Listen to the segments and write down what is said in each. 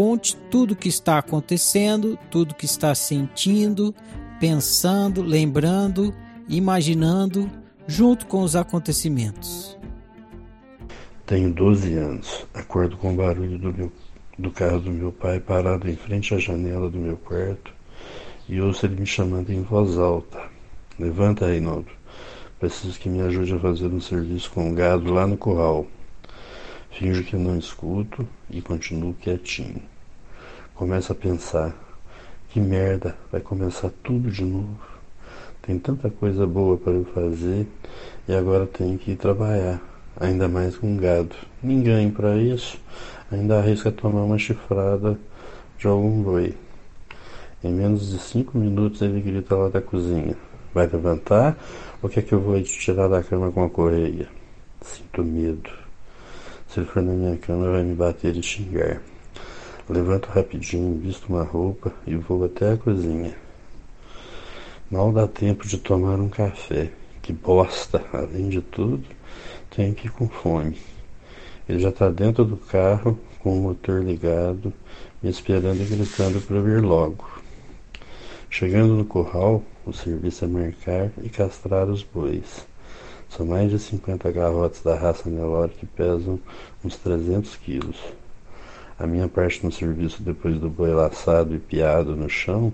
Conte tudo o que está acontecendo, tudo o que está sentindo, pensando, lembrando, imaginando, junto com os acontecimentos. Tenho 12 anos. Acordo com o barulho do, meu, do carro do meu pai parado em frente à janela do meu quarto e ouço ele me chamando em voz alta. Levanta, Reinaldo. Preciso que me ajude a fazer um serviço com o gado lá no curral. Finjo que não escuto e continuo quietinho. Começo a pensar: que merda, vai começar tudo de novo. Tem tanta coisa boa para eu fazer e agora tenho que ir trabalhar, ainda mais com gado. Ninguém para isso, ainda arrisca tomar uma chifrada de algum boi. Em menos de cinco minutos ele grita lá da cozinha: Vai levantar ou quer que eu vou te tirar da cama com a correia? Sinto medo. For na minha cama, vai me bater e xingar. Levanto rapidinho, visto uma roupa e vou até a cozinha. Mal dá tempo de tomar um café. Que bosta! Além de tudo, tenho que ir com fome. Ele já está dentro do carro, com o motor ligado, me esperando e gritando para vir logo. Chegando no curral, o serviço é marcar e castrar os bois. São mais de 50 garrotes da raça Nelore que pesam uns 300 quilos. A minha parte no serviço depois do boi laçado e piado no chão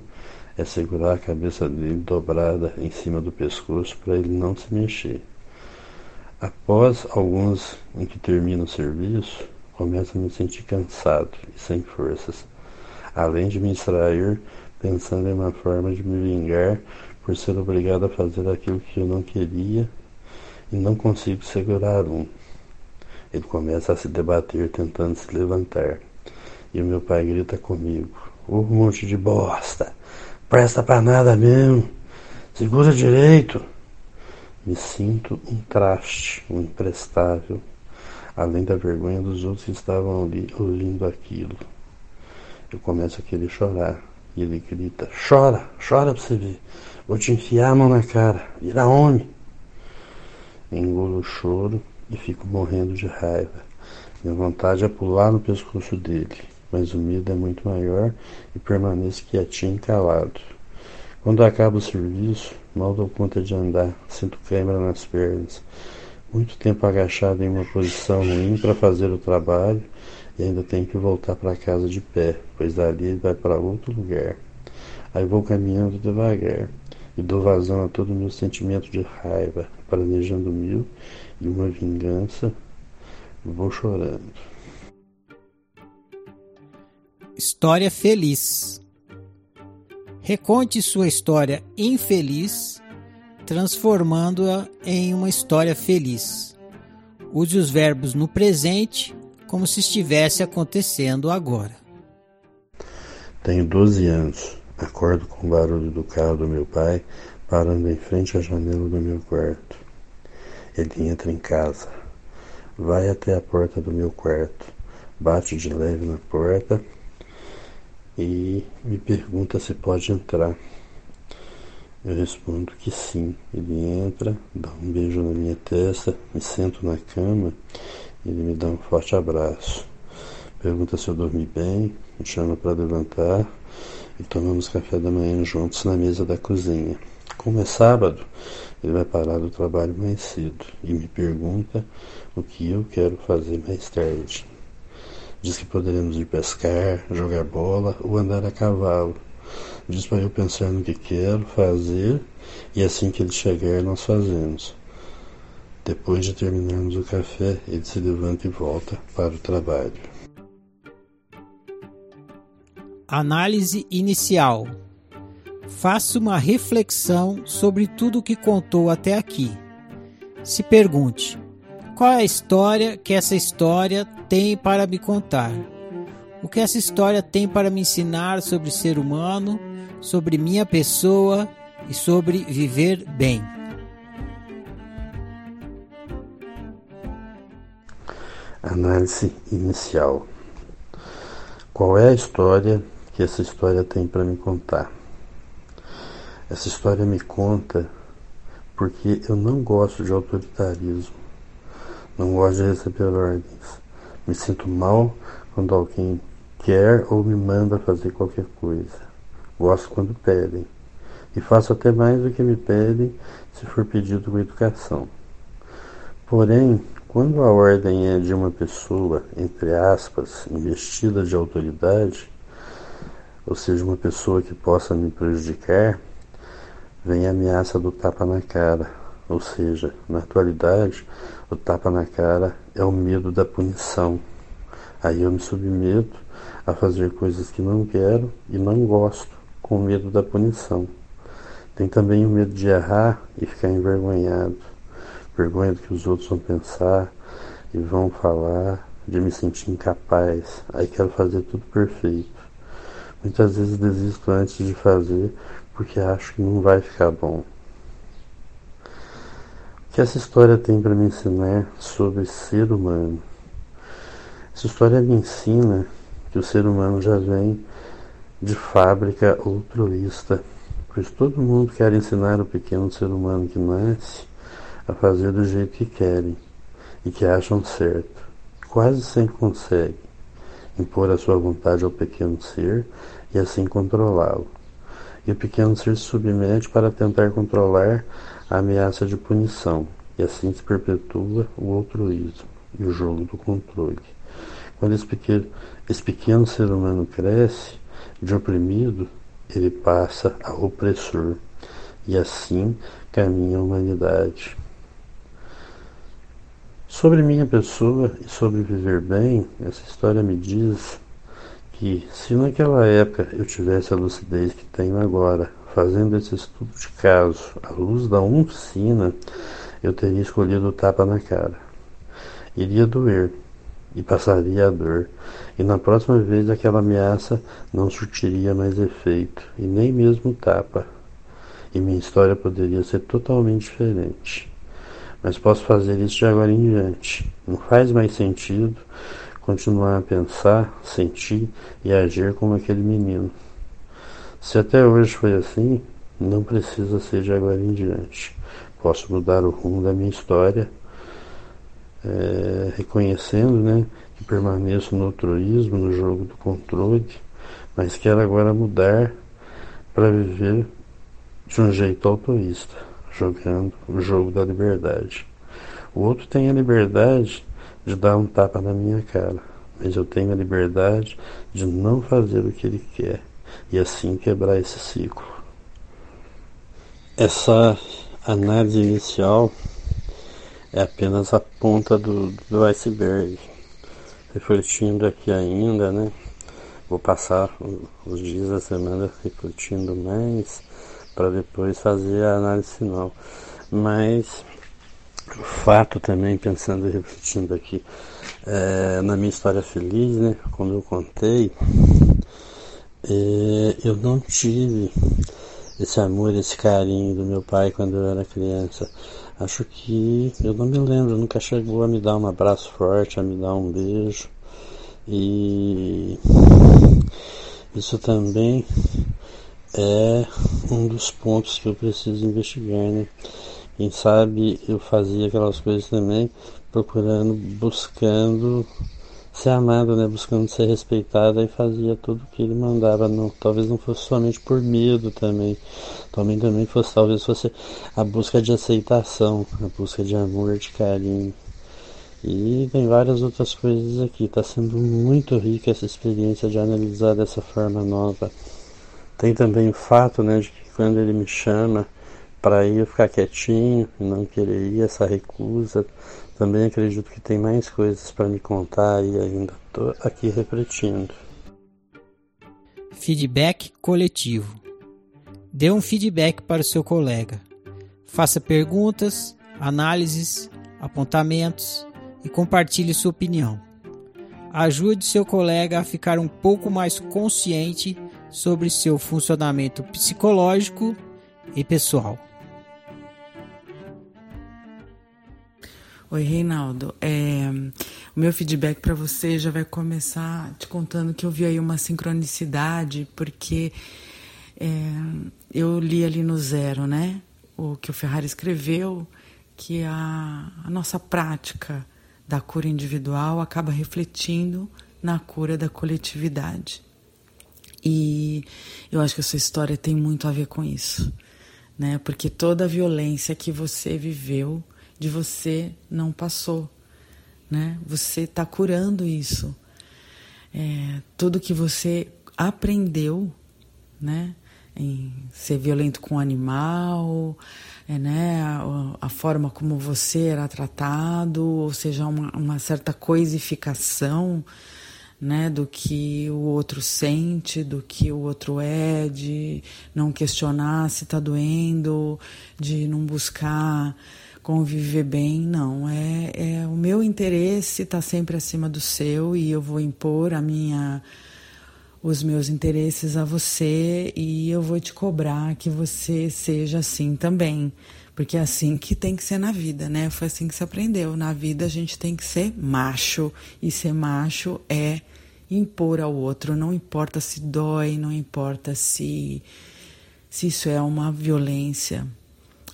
é segurar a cabeça dele dobrada em cima do pescoço para ele não se mexer. Após alguns em que termino o serviço, começo a me sentir cansado e sem forças, além de me extrair pensando em uma forma de me vingar por ser obrigado a fazer aquilo que eu não queria e não consigo segurar um. Ele começa a se debater tentando se levantar. E o meu pai grita comigo: Ô oh, monte de bosta! Presta pra nada mesmo! Segura direito! Me sinto um traste, um imprestável, além da vergonha dos outros que estavam ali ouvindo aquilo. Eu começo a querer chorar. E ele grita: Chora, chora pra você ver. Vou te enfiar a mão na cara. Vira homem. Engulo o choro e fico morrendo de raiva. Minha vontade é pular no pescoço dele, mas o medo é muito maior e permaneço quietinho e calado. Quando acaba o serviço, mal dou conta de andar, sinto câimbra nas pernas. Muito tempo agachado em uma posição ruim para fazer o trabalho e ainda tenho que voltar para casa de pé, pois dali ele vai para outro lugar. Aí vou caminhando devagar e dou vazão a todo o meu sentimento de raiva, planejando mil e uma vingança, vou chorando. História feliz. Reconte sua história infeliz, transformando-a em uma história feliz. Use os verbos no presente como se estivesse acontecendo agora. Tenho 12 anos. Acordo com o barulho do carro do meu pai parando em frente à janela do meu quarto. Ele entra em casa, vai até a porta do meu quarto, bate de leve na porta e me pergunta se pode entrar. Eu respondo que sim. Ele entra, dá um beijo na minha testa, me sento na cama ele me dá um forte abraço. Pergunta se eu dormi bem, me chama para levantar e tomamos café da manhã juntos na mesa da cozinha. Como é sábado, ele vai parar do trabalho mais cedo e me pergunta o que eu quero fazer mais tarde. Diz que poderemos ir pescar, jogar bola ou andar a cavalo Diz para eu pensar no que quero fazer e assim que ele chegar nós fazemos. Depois de terminarmos o café, ele se levanta e volta para o trabalho. Análise inicial. Faça uma reflexão sobre tudo o que contou até aqui. Se pergunte: qual é a história que essa história tem para me contar? O que essa história tem para me ensinar sobre ser humano sobre minha pessoa e sobre viver bem. Análise inicial. Qual é a história que essa história tem para me contar? Essa história me conta porque eu não gosto de autoritarismo, não gosto de receber ordens. Me sinto mal quando alguém quer ou me manda fazer qualquer coisa. Gosto quando pedem. E faço até mais do que me pedem se for pedido com educação. Porém, quando a ordem é de uma pessoa, entre aspas, investida de autoridade, ou seja, uma pessoa que possa me prejudicar, vem a ameaça do tapa na cara. Ou seja, na atualidade, o tapa na cara é o medo da punição. Aí eu me submeto a fazer coisas que não quero e não gosto com medo da punição. Tem também o medo de errar e ficar envergonhado, vergonha do que os outros vão pensar e vão falar, de me sentir incapaz. Aí quero fazer tudo perfeito. Muitas vezes desisto antes de fazer porque acho que não vai ficar bom. O que essa história tem para me ensinar sobre ser humano? Essa história me ensina que o ser humano já vem de fábrica altruísta, pois todo mundo quer ensinar o pequeno ser humano que nasce a fazer do jeito que querem e que acham certo. Quase sempre consegue impor a sua vontade ao pequeno ser e assim controlá-lo. E o pequeno ser se submete para tentar controlar a ameaça de punição, e assim se perpetua o altruísmo e o jogo do controle. Quando esse pequeno, esse pequeno ser humano cresce, de oprimido, ele passa a opressor, e assim caminha a humanidade. Sobre minha pessoa e sobre viver bem, essa história me diz que se naquela época eu tivesse a lucidez que tenho agora, fazendo esse estudo de caso à luz da oficina, eu teria escolhido o tapa na cara. Iria doer, e passaria a dor, e na próxima vez aquela ameaça não surtiria mais efeito, e nem mesmo tapa, e minha história poderia ser totalmente diferente. Mas posso fazer isso de agora em diante. Não faz mais sentido continuar a pensar, sentir e agir como aquele menino. Se até hoje foi assim, não precisa ser de agora em diante. Posso mudar o rumo da minha história é, reconhecendo né, que permaneço no altruísmo, no jogo do controle, mas quero agora mudar para viver de um jeito altruísta, jogando o jogo da liberdade. O outro tem a liberdade de dar um tapa na minha cara, mas eu tenho a liberdade de não fazer o que ele quer e assim quebrar esse ciclo. Essa análise inicial é apenas a ponta do, do iceberg. Refletindo aqui ainda, né? Vou passar os dias da semana refletindo mais para depois fazer a análise final. Mas o fato também, pensando e refletindo aqui, é, na minha história feliz, né? Como eu contei, é, eu não tive esse amor, esse carinho do meu pai quando eu era criança. Acho que eu não me lembro, nunca chegou a me dar um abraço forte, a me dar um beijo. E Isso também é um dos pontos que eu preciso investigar, né? Quem sabe eu fazia aquelas coisas também, procurando, buscando ser amado, né? Buscando ser respeitado e fazia tudo o que ele mandava. Não, talvez não fosse somente por medo também. Também também fosse, talvez fosse a busca de aceitação, a busca de amor, de carinho. E tem várias outras coisas aqui. Está sendo muito rica essa experiência de analisar dessa forma nova. Tem também o fato, né, de que quando ele me chama para ir ficar quietinho não querer ir, essa recusa, também acredito que tem mais coisas para me contar e ainda estou aqui refletindo. Feedback coletivo. Dê um feedback para o seu colega. Faça perguntas, análises, apontamentos e compartilhe sua opinião. Ajude seu colega a ficar um pouco mais consciente sobre seu funcionamento psicológico e pessoal. Oi, Reinaldo. É, o meu feedback para você já vai começar te contando que eu vi aí uma sincronicidade, porque é, eu li ali no Zero, né? O que o Ferrari escreveu, que a, a nossa prática da cura individual acaba refletindo na cura da coletividade. E eu acho que a sua história tem muito a ver com isso, né? Porque toda a violência que você viveu de você não passou, né? Você está curando isso. É, tudo que você aprendeu, né? Em ser violento com o animal, é, né? A, a, forma como você era tratado, ou seja, uma, uma certa coisificação, né? Do que o outro sente, do que o outro é, de não questionar se está doendo, de não buscar conviver bem, não. É, é o meu interesse está sempre acima do seu e eu vou impor a minha os meus interesses a você e eu vou te cobrar que você seja assim também. Porque é assim que tem que ser na vida, né? Foi assim que se aprendeu. Na vida a gente tem que ser macho. E ser macho é impor ao outro. Não importa se dói, não importa se, se isso é uma violência.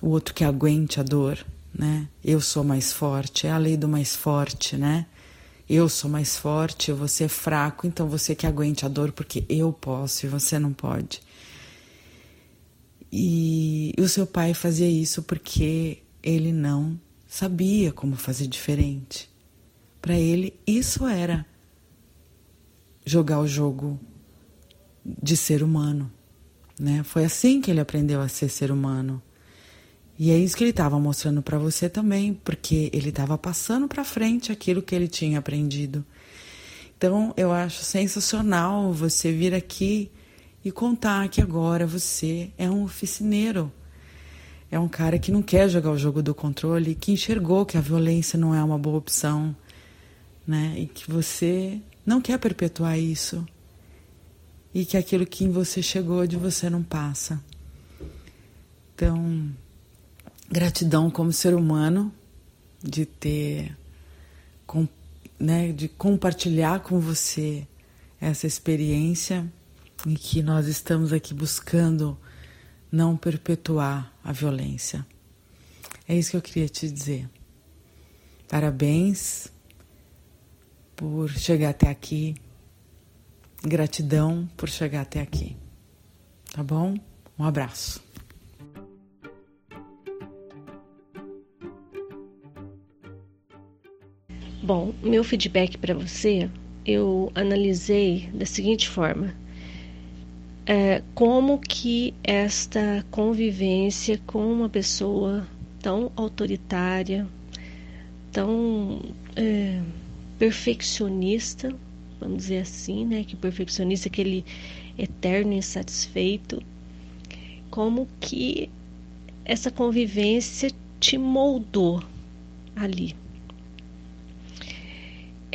O outro que aguente a dor né? Eu sou mais forte, é a lei do mais forte, né? Eu sou mais forte, você é fraco, então você que aguente a dor porque eu posso e você não pode. E, o seu pai fazia isso porque ele não sabia como fazer diferente. Para ele, isso era jogar o jogo de ser humano, né? Foi assim que ele aprendeu a ser ser humano. E é isso que ele estava mostrando para você também, porque ele estava passando para frente aquilo que ele tinha aprendido. Então, eu acho sensacional você vir aqui e contar que agora você é um oficineiro. É um cara que não quer jogar o jogo do controle, que enxergou que a violência não é uma boa opção, né? E que você não quer perpetuar isso. E que aquilo que em você chegou de você não passa. Então, gratidão como ser humano de ter né, de compartilhar com você essa experiência em que nós estamos aqui buscando não perpetuar a violência. É isso que eu queria te dizer. Parabéns por chegar até aqui. Gratidão por chegar até aqui. Tá bom? Um abraço. Bom, meu feedback para você, eu analisei da seguinte forma: é, como que esta convivência com uma pessoa tão autoritária, tão é, perfeccionista, vamos dizer assim, né? Que perfeccionista, aquele eterno insatisfeito, como que essa convivência te moldou ali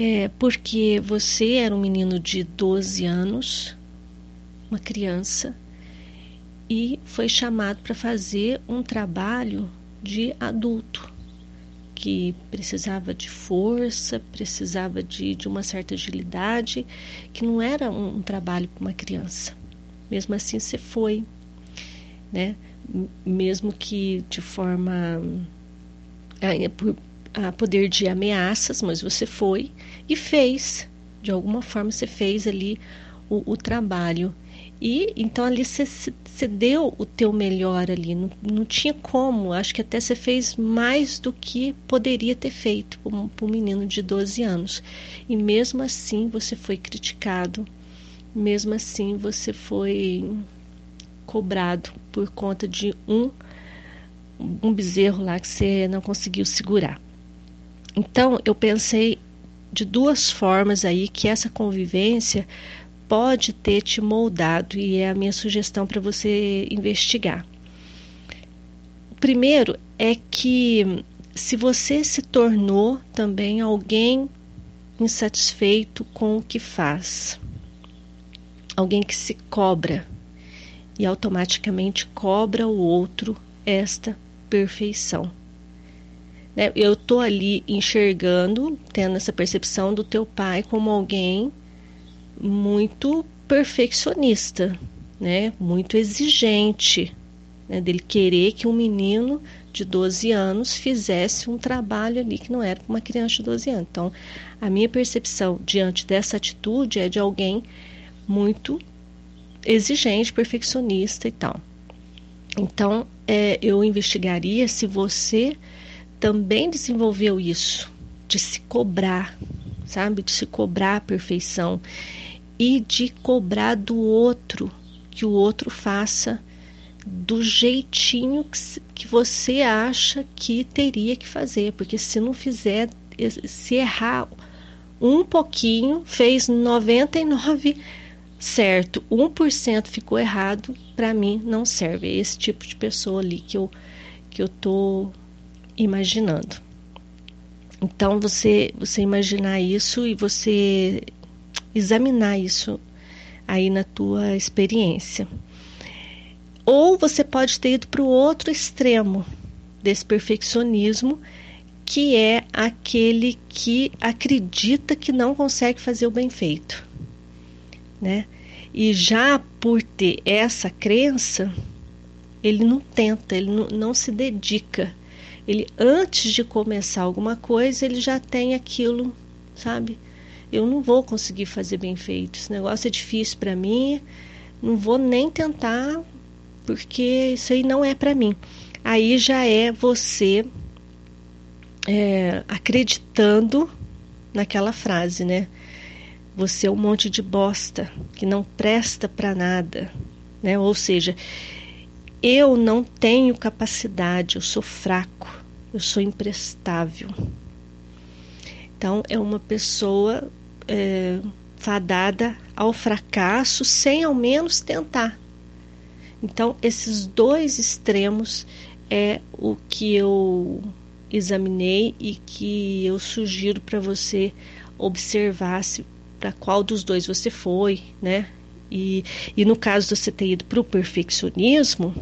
é porque você era um menino de 12 anos, uma criança, e foi chamado para fazer um trabalho de adulto, que precisava de força, precisava de, de uma certa agilidade, que não era um, um trabalho para uma criança. Mesmo assim, você foi, né? Mesmo que de forma a, por, a poder de ameaças, mas você foi e fez. De alguma forma, você fez ali o, o trabalho. E então ali você, deu o teu melhor ali, não, não tinha como, acho que até você fez mais do que poderia ter feito para um menino de 12 anos. E mesmo assim você foi criticado, mesmo assim você foi cobrado por conta de um, um bezerro lá que você não conseguiu segurar. Então eu pensei de duas formas aí que essa convivência pode ter te moldado e é a minha sugestão para você investigar. Primeiro é que se você se tornou também alguém insatisfeito com o que faz, alguém que se cobra e automaticamente cobra o outro esta perfeição. Né? Eu estou ali enxergando, tendo essa percepção do teu pai como alguém muito perfeccionista, né? Muito exigente, né? dele querer que um menino de 12 anos fizesse um trabalho ali que não era para uma criança de 12 anos. Então, a minha percepção diante dessa atitude é de alguém muito exigente, perfeccionista e tal. Então, é, eu investigaria se você também desenvolveu isso, de se cobrar, sabe? De se cobrar a perfeição e de cobrar do outro que o outro faça do jeitinho que, que você acha que teria que fazer, porque se não fizer, se errar um pouquinho, fez 99 certo, 1% ficou errado, para mim não serve. É esse tipo de pessoa ali que eu que eu tô imaginando. Então você você imaginar isso e você examinar isso aí na tua experiência. Ou você pode ter ido para o outro extremo desse perfeccionismo, que é aquele que acredita que não consegue fazer o bem feito, né? E já por ter essa crença, ele não tenta, ele não, não se dedica. Ele antes de começar alguma coisa, ele já tem aquilo, sabe? Eu não vou conseguir fazer bem feito. Esse negócio é difícil para mim, não vou nem tentar, porque isso aí não é para mim. Aí já é você é, acreditando naquela frase, né? Você é um monte de bosta que não presta para nada, né? Ou seja, eu não tenho capacidade, eu sou fraco, eu sou imprestável. Então, é uma pessoa é, fadada ao fracasso sem ao menos tentar. Então, esses dois extremos é o que eu examinei e que eu sugiro para você observar se para qual dos dois você foi, né? E, e no caso de você ter ido para o perfeccionismo,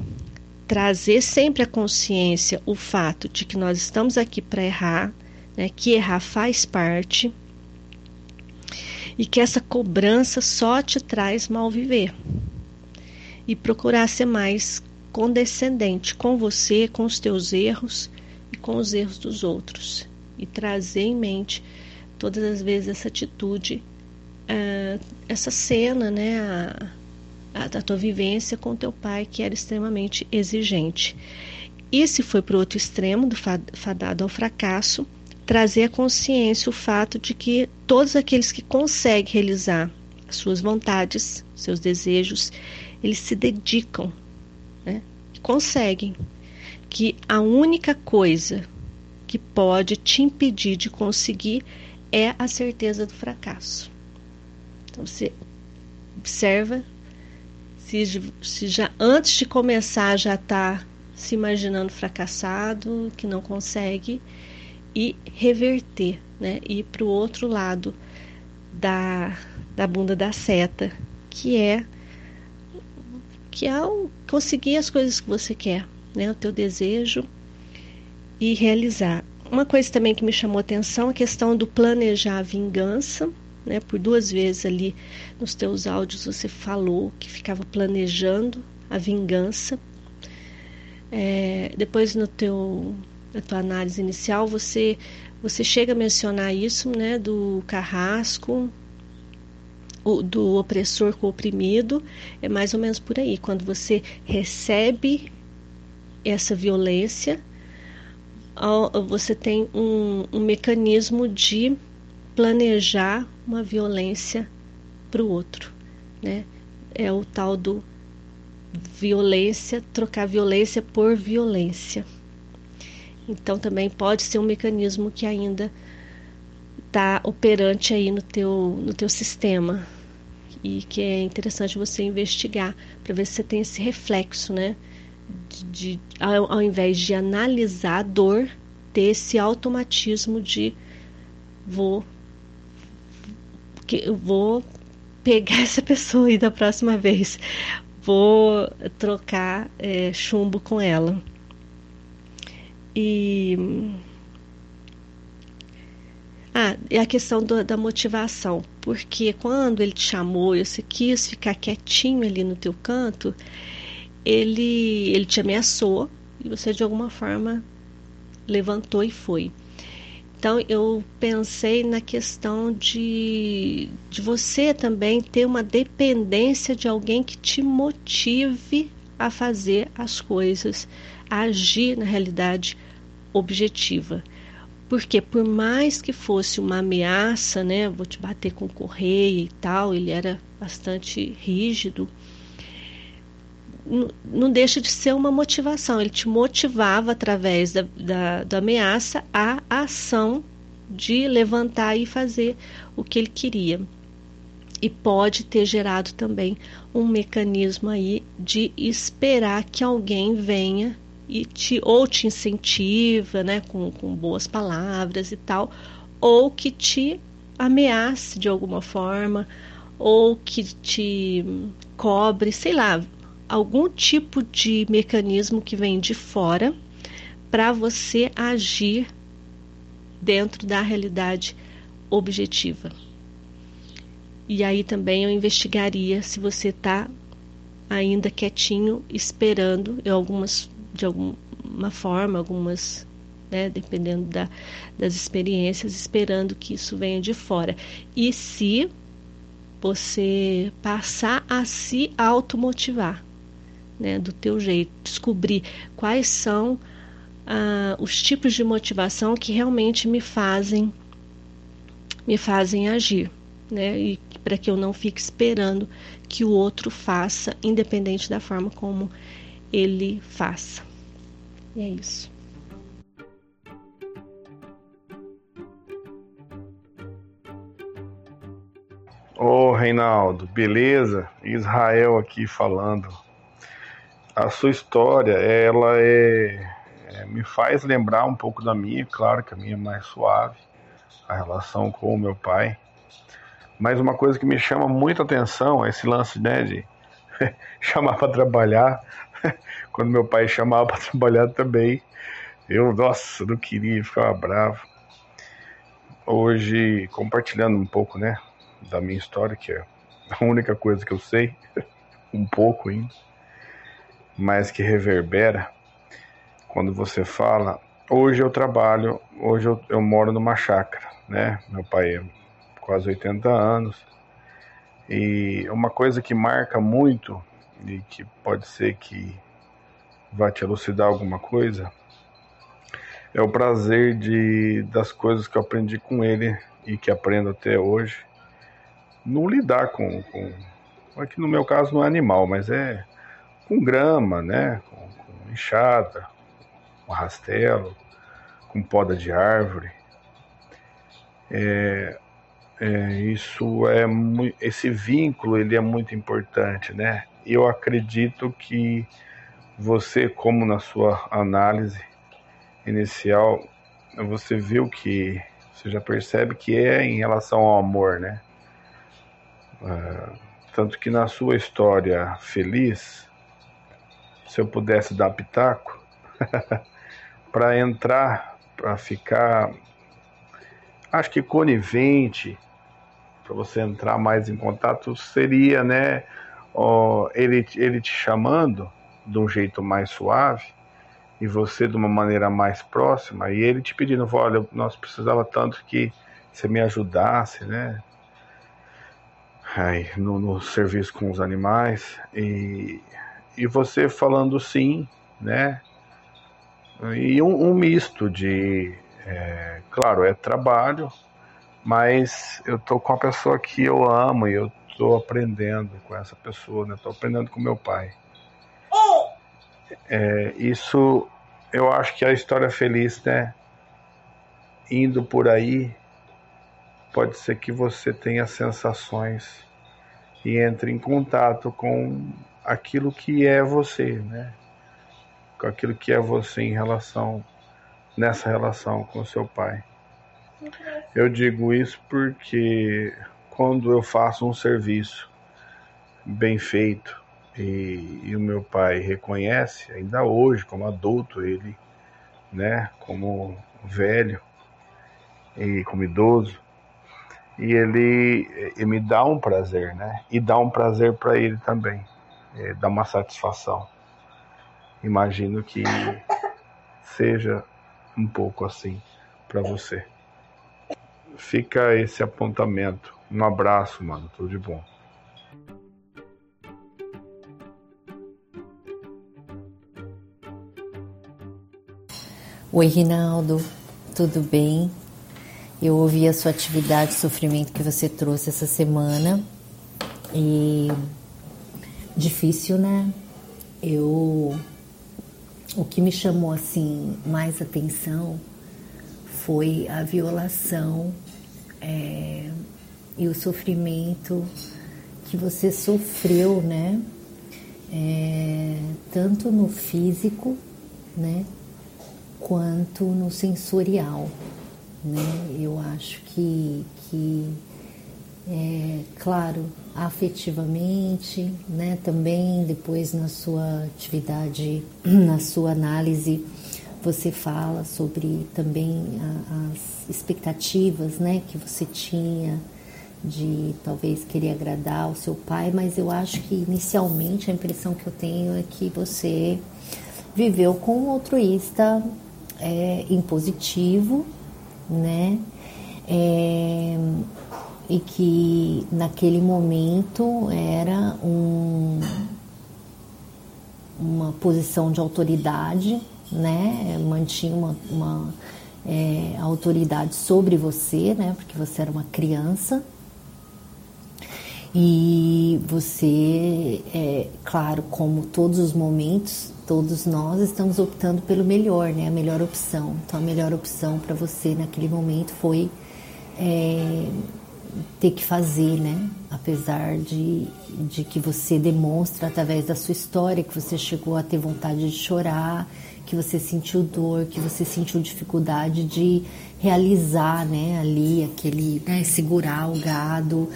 trazer sempre a consciência o fato de que nós estamos aqui para errar, né? Que errar faz parte e que essa cobrança só te traz mal viver. E procurar ser mais condescendente com você, com os teus erros e com os erros dos outros. E trazer em mente todas as vezes essa atitude, uh, essa cena, né, a, a, tua vivência com teu pai que era extremamente exigente. E se foi para o outro extremo, do fadado ao fracasso, trazer à consciência o fato de que todos aqueles que conseguem realizar suas vontades, seus desejos, eles se dedicam, né? conseguem. Que a única coisa que pode te impedir de conseguir é a certeza do fracasso. Então você observa se, se já antes de começar já está se imaginando fracassado, que não consegue, e reverter, né? Ir para o outro lado da, da bunda da seta, que é que é conseguir as coisas que você quer, né? O teu desejo e realizar. uma coisa também que me chamou atenção, a questão do planejar a vingança, né? Por duas vezes ali nos teus áudios você falou que ficava planejando a vingança. É, depois no teu na tua análise inicial você você chega a mencionar isso, né? Do carrasco, do opressor com o oprimido, é mais ou menos por aí. Quando você recebe essa violência, você tem um, um mecanismo de planejar uma violência para o outro, né? É o tal do violência, trocar violência por violência. Então também pode ser um mecanismo que ainda está operante aí no teu, no teu sistema e que é interessante você investigar para ver se você tem esse reflexo, né? De, ao, ao invés de analisar a dor, ter esse automatismo de vou que eu vou pegar essa pessoa aí da próxima vez, vou trocar é, chumbo com ela. E ah, é a questão do, da motivação, porque quando ele te chamou e você quis ficar quietinho ali no teu canto, ele, ele te ameaçou e você de alguma forma levantou e foi. Então eu pensei na questão de, de você também ter uma dependência de alguém que te motive a fazer as coisas, a agir na realidade objetiva. Porque por mais que fosse uma ameaça, né, vou te bater com correia e tal, ele era bastante rígido, não deixa de ser uma motivação. Ele te motivava através da, da, da ameaça à ação de levantar e fazer o que ele queria. E pode ter gerado também um mecanismo aí de esperar que alguém venha e te ou te incentiva, né, com, com boas palavras e tal, ou que te ameace de alguma forma, ou que te cobre, sei lá, algum tipo de mecanismo que vem de fora para você agir dentro da realidade objetiva. E aí também eu investigaria se você está ainda quietinho, esperando, algumas de alguma forma, algumas, né, dependendo da, das experiências, esperando que isso venha de fora. E se você passar a se automotivar, né, do teu jeito, descobrir quais são ah, os tipos de motivação que realmente me fazem me fazem agir, né, e para que eu não fique esperando que o outro faça, independente da forma como ele faça. E é isso. Ô Reinaldo, beleza? Israel aqui falando. A sua história, ela é, é, me faz lembrar um pouco da minha, claro que a minha é mais suave, a relação com o meu pai. Mas uma coisa que me chama muita atenção é esse lance né, de chamar para trabalhar. Quando meu pai chamava para trabalhar também, eu, nossa, não queria, ficava bravo. Hoje, compartilhando um pouco, né, da minha história, que é a única coisa que eu sei, um pouco ainda, mas que reverbera quando você fala. Hoje eu trabalho, hoje eu, eu moro numa chácara, né? Meu pai é quase 80 anos. E uma coisa que marca muito e que pode ser que vá te elucidar alguma coisa. É o prazer de das coisas que eu aprendi com ele e que aprendo até hoje no lidar com, com aqui no meu caso não é animal mas é com grama né? Com, com enxada com rastelo com poda de árvore. É, é, isso é esse vínculo ele é muito importante, né? Eu acredito que você, como na sua análise inicial, você viu que você já percebe que é em relação ao amor, né? É, tanto que na sua história feliz, se eu pudesse dar pitaco, para entrar para ficar, acho que conivente, para você entrar mais em contato, seria, né, ele, ele te chamando de um jeito mais suave e você de uma maneira mais próxima e ele te pedindo, olha, nós precisava tanto que você me ajudasse, né, aí, no, no serviço com os animais e, e você falando sim, né, e um, um misto de, é, claro, é trabalho, mas eu tô com a pessoa que eu amo e eu tô aprendendo com essa pessoa, né? Tô aprendendo com meu pai. É, isso, eu acho que a história feliz, né? Indo por aí, pode ser que você tenha sensações e entre em contato com aquilo que é você, né? com aquilo que é você em relação nessa relação com seu pai. Eu digo isso porque quando eu faço um serviço bem feito e, e, o meu pai reconhece, ainda hoje, como adulto, ele, né, como velho e como idoso, e ele, ele me dá um prazer, né, e dá um prazer para ele também, é, dá uma satisfação imagino que seja um pouco assim para você. Fica esse apontamento. Um abraço, mano. Tudo de bom. Oi, Rinaldo. Tudo bem? Eu ouvi a sua atividade de sofrimento que você trouxe essa semana e difícil, né? Eu o que me chamou assim mais atenção foi a violação é, e o sofrimento que você sofreu, né? É, tanto no físico, né? Quanto no sensorial, né? Eu acho que, que é, claro, afetivamente, né? Também depois na sua atividade, na sua análise, você fala sobre também as expectativas, né? Que você tinha de talvez querer agradar o seu pai, mas eu acho que inicialmente a impressão que eu tenho é que você viveu com um altruísta é, impositivo, né? É, e que naquele momento era um, uma posição de autoridade, né? Mantinha uma, uma é, autoridade sobre você, né? Porque você era uma criança. E você, é, claro, como todos os momentos, todos nós estamos optando pelo melhor, né? A melhor opção. Então, a melhor opção para você naquele momento foi é, ter que fazer, né? Apesar de, de que você demonstra através da sua história que você chegou a ter vontade de chorar, que você sentiu dor, que você sentiu dificuldade de realizar, né? Ali aquele, né? Segurar o gado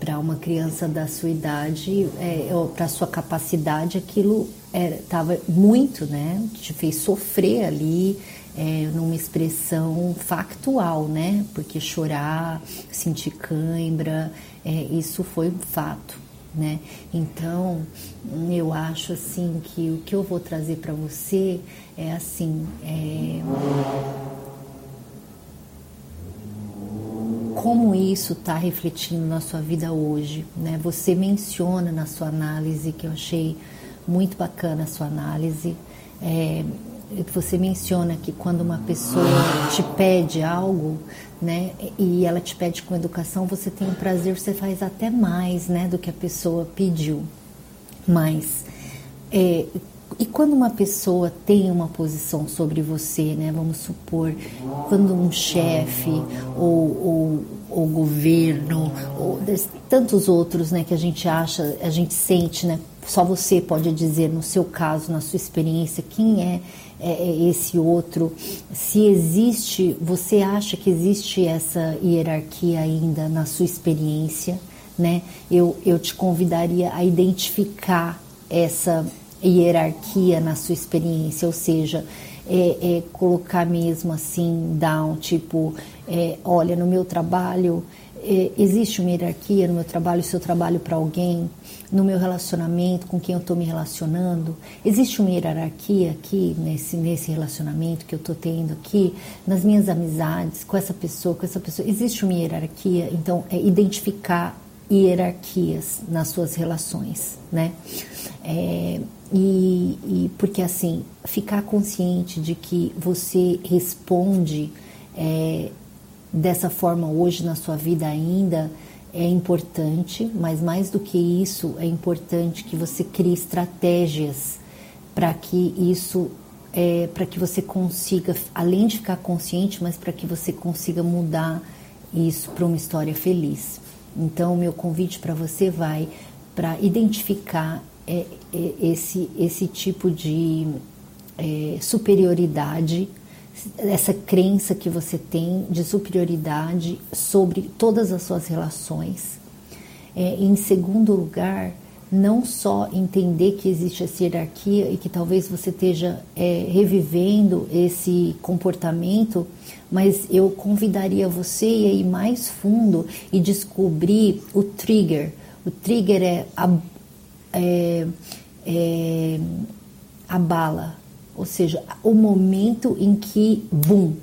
para uma criança da sua idade, é, para sua capacidade, aquilo estava muito, né? Te fez sofrer ali é, numa expressão factual, né? Porque chorar, sentir cãibra, é, isso foi um fato, né? Então, eu acho assim que o que eu vou trazer para você é assim, é, como isso está refletindo na sua vida hoje, né? Você menciona na sua análise que eu achei muito bacana a sua análise. É, você menciona que quando uma pessoa te pede algo, né, e ela te pede com educação, você tem um prazer, você faz até mais, né, do que a pessoa pediu. Mas é, e quando uma pessoa tem uma posição sobre você, né, vamos supor, quando um chefe ou, ou, governo ou tantos outros, né, que a gente acha, a gente sente, né, só você pode dizer no seu caso, na sua experiência, quem é é, é esse outro, se existe, você acha que existe essa hierarquia ainda na sua experiência, né? Eu, eu te convidaria a identificar essa hierarquia na sua experiência, ou seja, é, é, colocar mesmo assim down, tipo, é, olha, no meu trabalho é, existe uma hierarquia no meu trabalho, se eu trabalho para alguém, no meu relacionamento, com quem eu estou me relacionando, existe uma hierarquia aqui nesse, nesse relacionamento que eu estou tendo aqui, nas minhas amizades, com essa pessoa, com essa pessoa, existe uma hierarquia, então é identificar hierarquias nas suas relações, né? É, e, e, porque assim, ficar consciente de que você responde é, dessa forma hoje na sua vida ainda é importante, mas mais do que isso, é importante que você crie estratégias para que isso, é, para que você consiga, além de ficar consciente, mas para que você consiga mudar isso para uma história feliz. Então, meu convite para você vai para identificar é, é, esse, esse tipo de é, superioridade, essa crença que você tem de superioridade sobre todas as suas relações. É, em segundo lugar, não só entender que existe essa hierarquia e que talvez você esteja é, revivendo esse comportamento, mas eu convidaria você a ir mais fundo e descobrir o trigger. O trigger é a, é, é, a bala, ou seja, o momento em que, bum,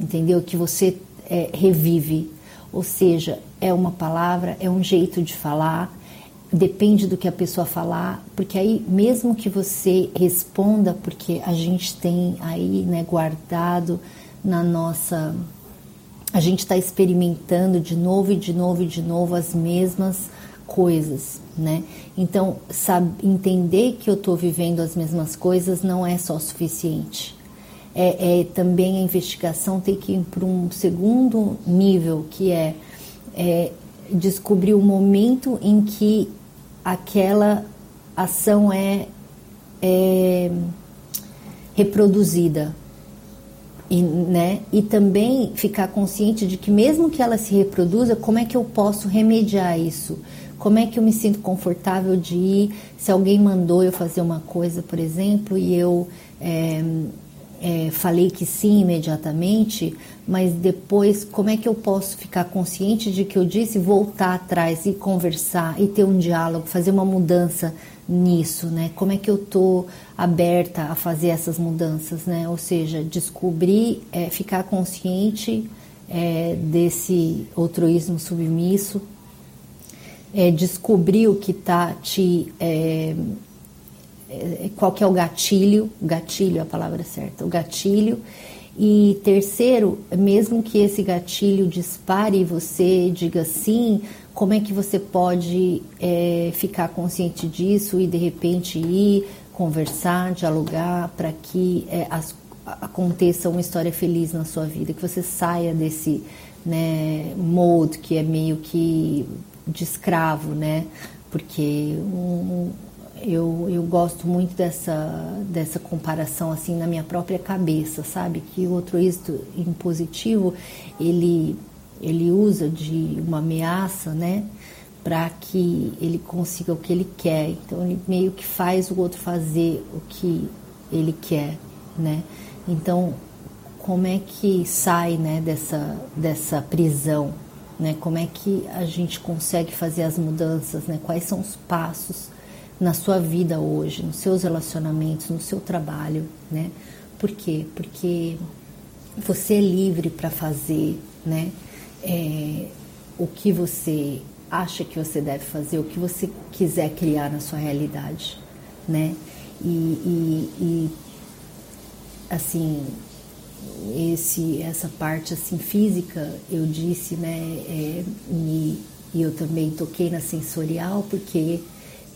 entendeu? Que você é, revive. Ou seja, é uma palavra, é um jeito de falar, depende do que a pessoa falar, porque aí mesmo que você responda, porque a gente tem aí né, guardado na nossa. A gente está experimentando de novo e de novo e de novo as mesmas coisas, né? Então, sabe, entender que eu estou vivendo as mesmas coisas não é só suficiente. É, é também a investigação tem que ir para um segundo nível, que é, é descobrir o momento em que aquela ação é, é reproduzida. E, né? e também ficar consciente de que mesmo que ela se reproduza, como é que eu posso remediar isso? Como é que eu me sinto confortável de ir? Se alguém mandou eu fazer uma coisa, por exemplo, e eu é, é, falei que sim imediatamente, mas depois como é que eu posso ficar consciente de que eu disse voltar atrás e conversar e ter um diálogo, fazer uma mudança nisso, né? Como é que eu tô aberta a fazer essas mudanças, né? Ou seja, descobrir, é, ficar consciente é, desse altruísmo submisso, é, descobrir o que está te é, é, qual que é o gatilho, gatilho é a palavra certa, o gatilho. E terceiro, mesmo que esse gatilho dispare e você diga sim, como é que você pode é, ficar consciente disso e de repente ir conversar, dialogar para que é, as, aconteça uma história feliz na sua vida, que você saia desse né, mode que é meio que de escravo, né? Porque um, eu, eu gosto muito dessa, dessa comparação assim na minha própria cabeça, sabe? Que o altruísmo impositivo ele, ele usa de uma ameaça, né? Para que ele consiga o que ele quer. Então ele meio que faz o outro fazer o que ele quer, né? Então como é que sai né, dessa, dessa prisão? Né? Como é que a gente consegue fazer as mudanças? Né? Quais são os passos na sua vida hoje, nos seus relacionamentos, no seu trabalho, né? Por quê? Porque você é livre para fazer, né? É, o que você acha que você deve fazer, o que você quiser criar na sua realidade, né? E, e, e assim, esse, essa parte assim física, eu disse, né? É, e, e eu também toquei na sensorial porque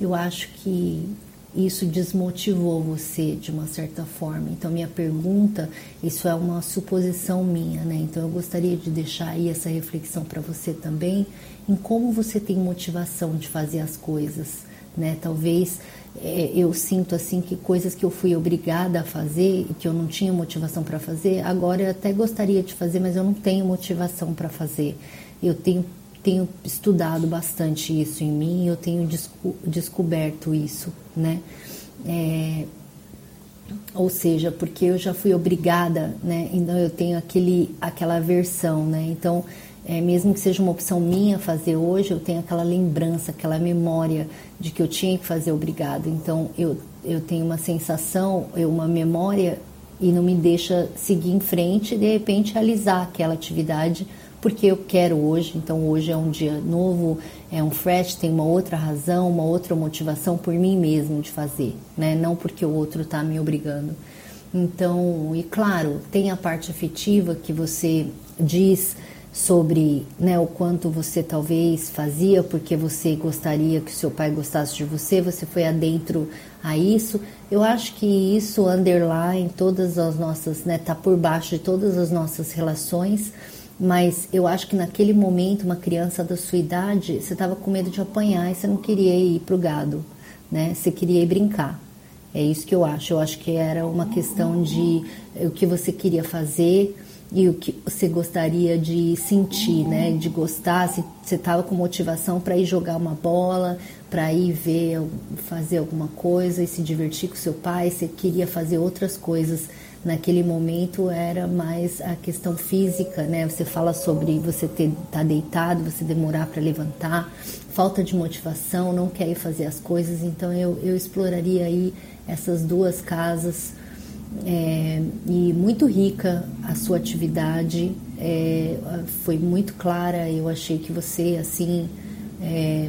eu acho que isso desmotivou você de uma certa forma. Então, minha pergunta, isso é uma suposição minha, né? Então, eu gostaria de deixar aí essa reflexão para você também, em como você tem motivação de fazer as coisas, né? Talvez é, eu sinto assim que coisas que eu fui obrigada a fazer e que eu não tinha motivação para fazer, agora eu até gostaria de fazer, mas eu não tenho motivação para fazer. Eu tenho tenho estudado bastante isso em mim, eu tenho desco descoberto isso, né? É, ou seja, porque eu já fui obrigada, né? Então eu tenho aquele, aquela aversão, né? Então, é, mesmo que seja uma opção minha fazer hoje, eu tenho aquela lembrança, aquela memória de que eu tinha que fazer obrigado. Então eu, eu tenho uma sensação, uma memória e não me deixa seguir em frente e de repente realizar aquela atividade porque eu quero hoje. Então hoje é um dia novo, é um fresh, tem uma outra razão, uma outra motivação por mim mesmo de fazer, né? Não porque o outro está me obrigando. Então, e claro, tem a parte afetiva que você diz sobre né, o quanto você talvez fazia porque você gostaria que o seu pai gostasse de você, você foi adentro a isso. Eu acho que isso underline todas as nossas, né, tá por baixo de todas as nossas relações, mas eu acho que naquele momento, uma criança da sua idade, você estava com medo de apanhar e você não queria ir pro gado, né? Você queria ir brincar. É isso que eu acho. Eu acho que era uma questão de o que você queria fazer e o que você gostaria de sentir, né? De gostar, se você estava com motivação para ir jogar uma bola, para ir ver, fazer alguma coisa e se divertir com seu pai, você queria fazer outras coisas. Naquele momento era mais a questão física, né? Você fala sobre você ter tá deitado, você demorar para levantar, falta de motivação, não quer ir fazer as coisas. Então eu, eu exploraria aí essas duas casas é, e muito rica a sua atividade, é, foi muito clara. Eu achei que você assim é,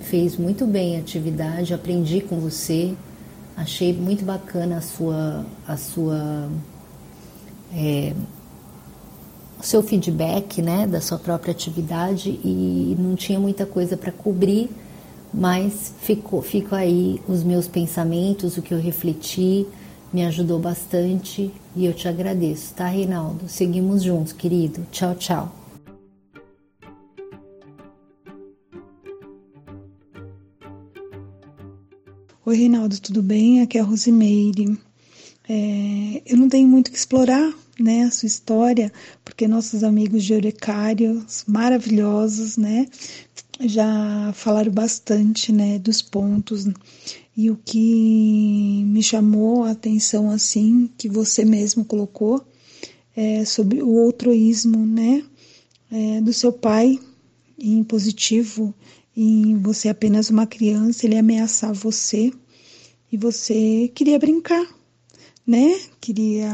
fez muito bem a atividade, aprendi com você, achei muito bacana a sua a sua é, o seu feedback, né, da sua própria atividade. E não tinha muita coisa para cobrir, mas ficou ficou aí os meus pensamentos, o que eu refleti me ajudou bastante e eu te agradeço, tá, Reinaldo? Seguimos juntos, querido. Tchau, tchau. Oi, Reinaldo, tudo bem? Aqui é a Rosimeire. É, eu não tenho muito que explorar né, a sua história, porque nossos amigos de Eurecários, maravilhosos, né, já falaram bastante, né, dos pontos e o que me chamou a atenção, assim, que você mesmo colocou, é sobre o outroísmo, né? É, do seu pai, em positivo, em você apenas uma criança, ele ameaçar você e você queria brincar, né? Queria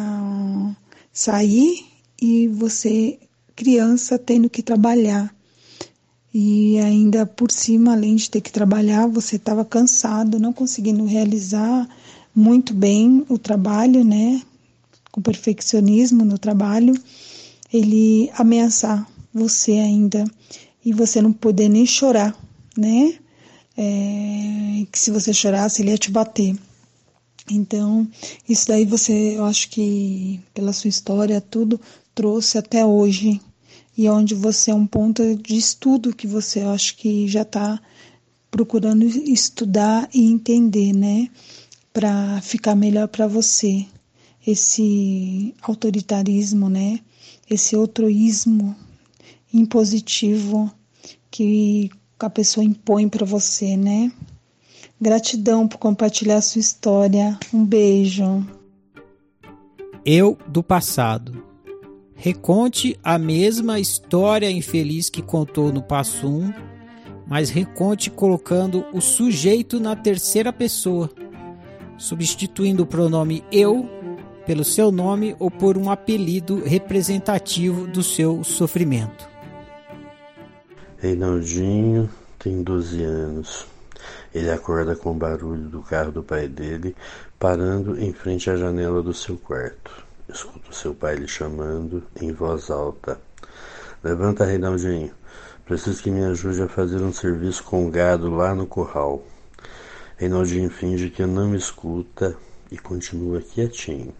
sair e você, criança, tendo que trabalhar. E ainda por cima, além de ter que trabalhar, você estava cansado, não conseguindo realizar muito bem o trabalho, né? Com perfeccionismo no trabalho, ele ameaçar você ainda e você não poder nem chorar, né? É, que se você chorasse, ele ia te bater. Então, isso daí você, eu acho que pela sua história, tudo trouxe até hoje e onde você é um ponto de estudo que você acha que já está procurando estudar e entender, né, para ficar melhor para você. Esse autoritarismo, né, esse outroísmo impositivo que a pessoa impõe para você, né? Gratidão por compartilhar sua história. Um beijo. Eu do passado. Reconte a mesma história infeliz que contou no passo 1, mas reconte colocando o sujeito na terceira pessoa, substituindo o pronome eu pelo seu nome ou por um apelido representativo do seu sofrimento. Reinaldinho tem 12 anos. Ele acorda com o barulho do carro do pai dele parando em frente à janela do seu quarto. Escuta seu pai lhe chamando em voz alta. Levanta, Reinaldinho. Preciso que me ajude a fazer um serviço com gado lá no curral. Reinaldinho finge que não me escuta e continua quietinho.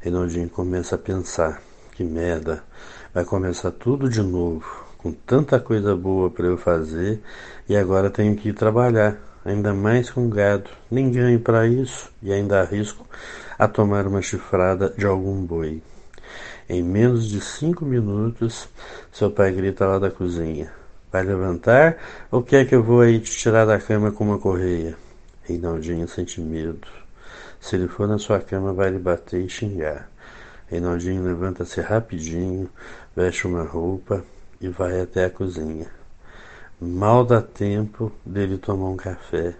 Reinaldinho começa a pensar: que merda, vai começar tudo de novo, com tanta coisa boa para eu fazer e agora tenho que ir trabalhar, ainda mais com gado. Nem ganho para isso e ainda arrisco a tomar uma chifrada de algum boi. Em menos de cinco minutos, seu pai grita lá da cozinha: Vai levantar ou quer que eu vou aí te tirar da cama com uma correia? Reinaldinho sente medo. Se ele for na sua cama, vai lhe bater e xingar. Reinaldinho levanta-se rapidinho, veste uma roupa e vai até a cozinha. Mal dá tempo dele tomar um café.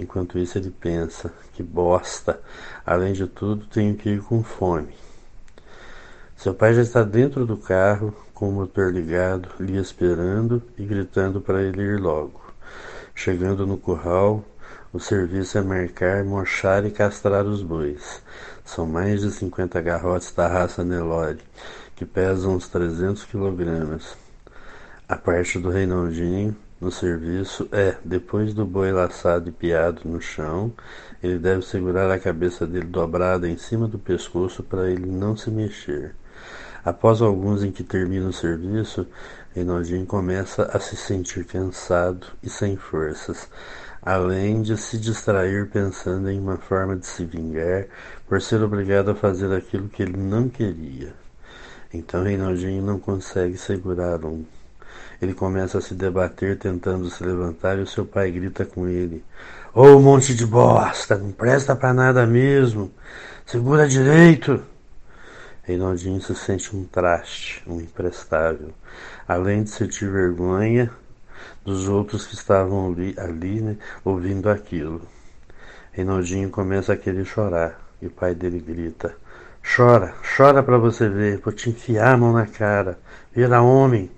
Enquanto isso, ele pensa: que bosta! Além de tudo, tenho que ir com fome. Seu pai já está dentro do carro, com o motor ligado, lhe esperando e gritando para ele ir logo. Chegando no curral, o serviço é marcar, mochar e castrar os bois. São mais de 50 garrotes da raça Nelore, que pesam uns 300 quilogramas. A parte do Reinaldinho no serviço é, depois do boi laçado e piado no chão, ele deve segurar a cabeça dele dobrada em cima do pescoço para ele não se mexer. Após alguns em que termina o serviço, Reinaldinho começa a se sentir cansado e sem forças, além de se distrair pensando em uma forma de se vingar por ser obrigado a fazer aquilo que ele não queria. Então Reinaldinho não consegue segurar um. Ele começa a se debater, tentando se levantar, e o seu pai grita com ele: Ô oh, monte de bosta, não presta para nada mesmo. Segura direito. Reinaldinho se sente um traste, um imprestável, além de sentir vergonha dos outros que estavam ali, ali né, ouvindo aquilo. Reinaldinho começa a querer chorar e o pai dele grita: Chora, chora para você ver, vou te enfiar a mão na cara, vira homem.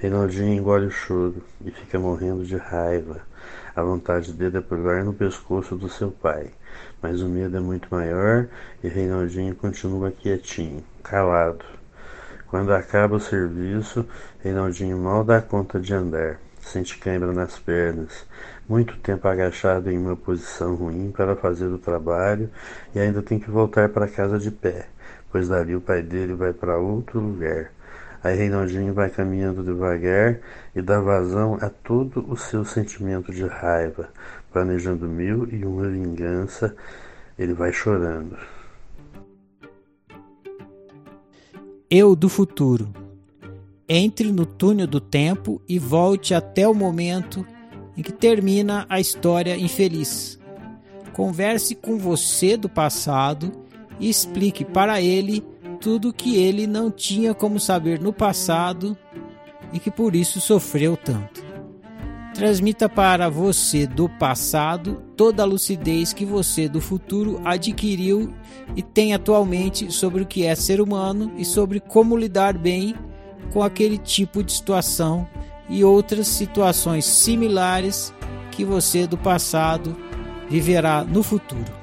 Reinaldinho engole o choro e fica morrendo de raiva. A vontade dele é pular no pescoço do seu pai, mas o medo é muito maior e Reinaldinho continua quietinho, calado. Quando acaba o serviço, Reinaldinho mal dá conta de andar, sente cãibra nas pernas, muito tempo agachado em uma posição ruim para fazer o trabalho e ainda tem que voltar para casa de pé, pois dali o pai dele vai para outro lugar Aí Reinaldinho vai caminhando devagar e dá vazão a todo o seu sentimento de raiva, planejando mil e uma vingança. Ele vai chorando. Eu do futuro. Entre no túnel do tempo e volte até o momento em que termina a história infeliz. Converse com você do passado e explique para ele tudo que ele não tinha como saber no passado e que por isso sofreu tanto. Transmita para você do passado toda a lucidez que você do futuro adquiriu e tem atualmente sobre o que é ser humano e sobre como lidar bem com aquele tipo de situação e outras situações similares que você do passado viverá no futuro.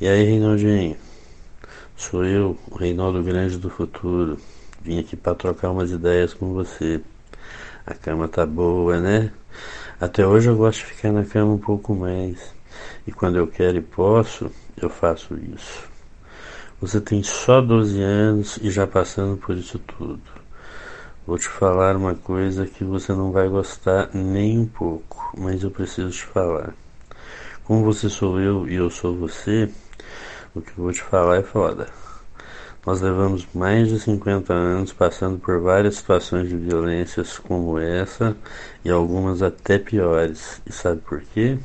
E aí, Reinaldinho? Sou eu, o Reinaldo Grande do Futuro. Vim aqui para trocar umas ideias com você. A cama tá boa, né? Até hoje eu gosto de ficar na cama um pouco mais. E quando eu quero e posso, eu faço isso. Você tem só 12 anos e já passando por isso tudo. Vou te falar uma coisa que você não vai gostar nem um pouco, mas eu preciso te falar. Como você sou eu e eu sou você, o que vou te falar é foda. Nós levamos mais de 50 anos passando por várias situações de violências como essa e algumas até piores. E sabe por quê?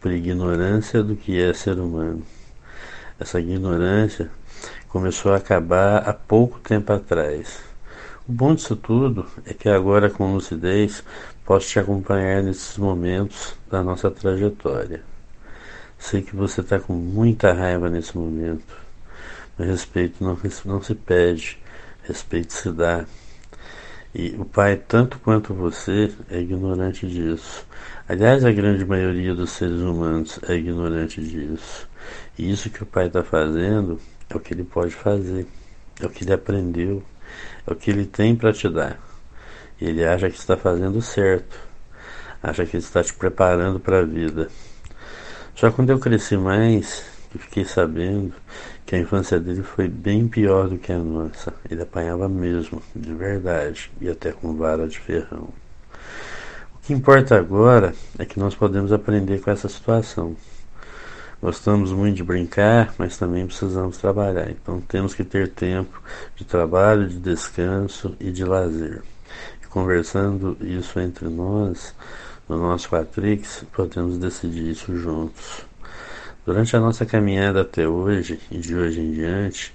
Por ignorância do que é ser humano. Essa ignorância começou a acabar há pouco tempo atrás. O bom disso tudo é que agora, com lucidez, posso te acompanhar nesses momentos da nossa trajetória. Sei que você está com muita raiva nesse momento. Mas respeito não, não se pede, respeito se dá. E o pai, tanto quanto você, é ignorante disso. Aliás, a grande maioria dos seres humanos é ignorante disso. E isso que o pai está fazendo é o que ele pode fazer, é o que ele aprendeu, é o que ele tem para te dar. Ele acha que está fazendo certo, acha que está te preparando para a vida. Só quando eu cresci mais, que fiquei sabendo que a infância dele foi bem pior do que a nossa. Ele apanhava mesmo, de verdade, e até com vara de ferrão. O que importa agora é que nós podemos aprender com essa situação. Gostamos muito de brincar, mas também precisamos trabalhar. Então temos que ter tempo de trabalho, de descanso e de lazer. E conversando isso entre nós, no nosso Quatrix, podemos decidir isso juntos. Durante a nossa caminhada até hoje e de hoje em diante,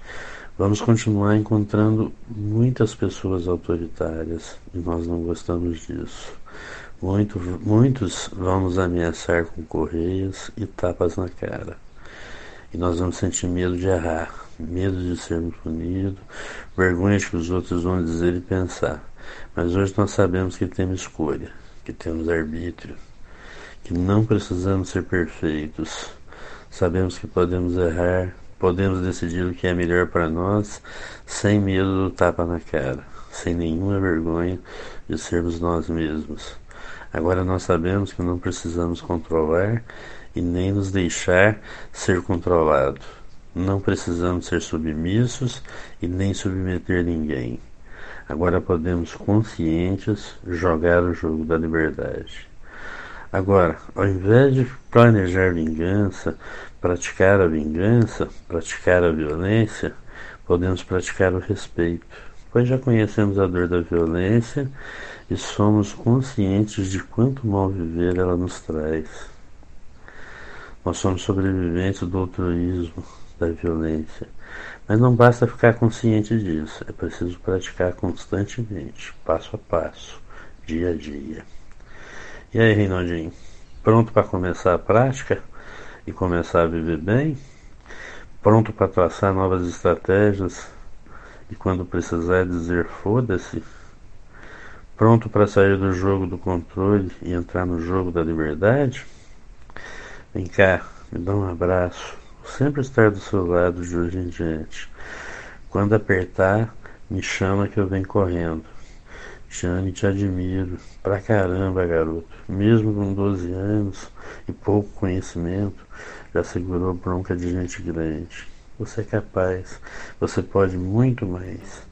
vamos continuar encontrando muitas pessoas autoritárias e nós não gostamos disso. Muito, muitos vão nos ameaçar com correias e tapas na cara. E nós vamos sentir medo de errar, medo de sermos punidos, vergonha de que os outros vão dizer e pensar. Mas hoje nós sabemos que temos escolha, que temos arbítrio, que não precisamos ser perfeitos Sabemos que podemos errar, podemos decidir o que é melhor para nós, sem medo do tapa na cara, sem nenhuma vergonha de sermos nós mesmos. Agora nós sabemos que não precisamos controlar e nem nos deixar ser controlado. Não precisamos ser submissos e nem submeter ninguém. Agora podemos conscientes jogar o jogo da liberdade. Agora, ao invés de planejar vingança, praticar a vingança, praticar a violência, podemos praticar o respeito, pois já conhecemos a dor da violência e somos conscientes de quanto mal viver ela nos traz. Nós somos sobreviventes do altruísmo, da violência. Mas não basta ficar consciente disso, é preciso praticar constantemente, passo a passo, dia a dia. E aí, Reinaldinho, pronto para começar a prática e começar a viver bem? Pronto para traçar novas estratégias e quando precisar dizer foda-se? Pronto para sair do jogo do controle e entrar no jogo da liberdade? Vem cá, me dá um abraço. Sempre estar do seu lado de hoje em diante. Quando apertar, me chama que eu venho correndo. Jane, te admiro. Pra caramba, garoto. Mesmo com 12 anos e pouco conhecimento, já segurou bronca de gente grande. Você é capaz. Você pode muito mais.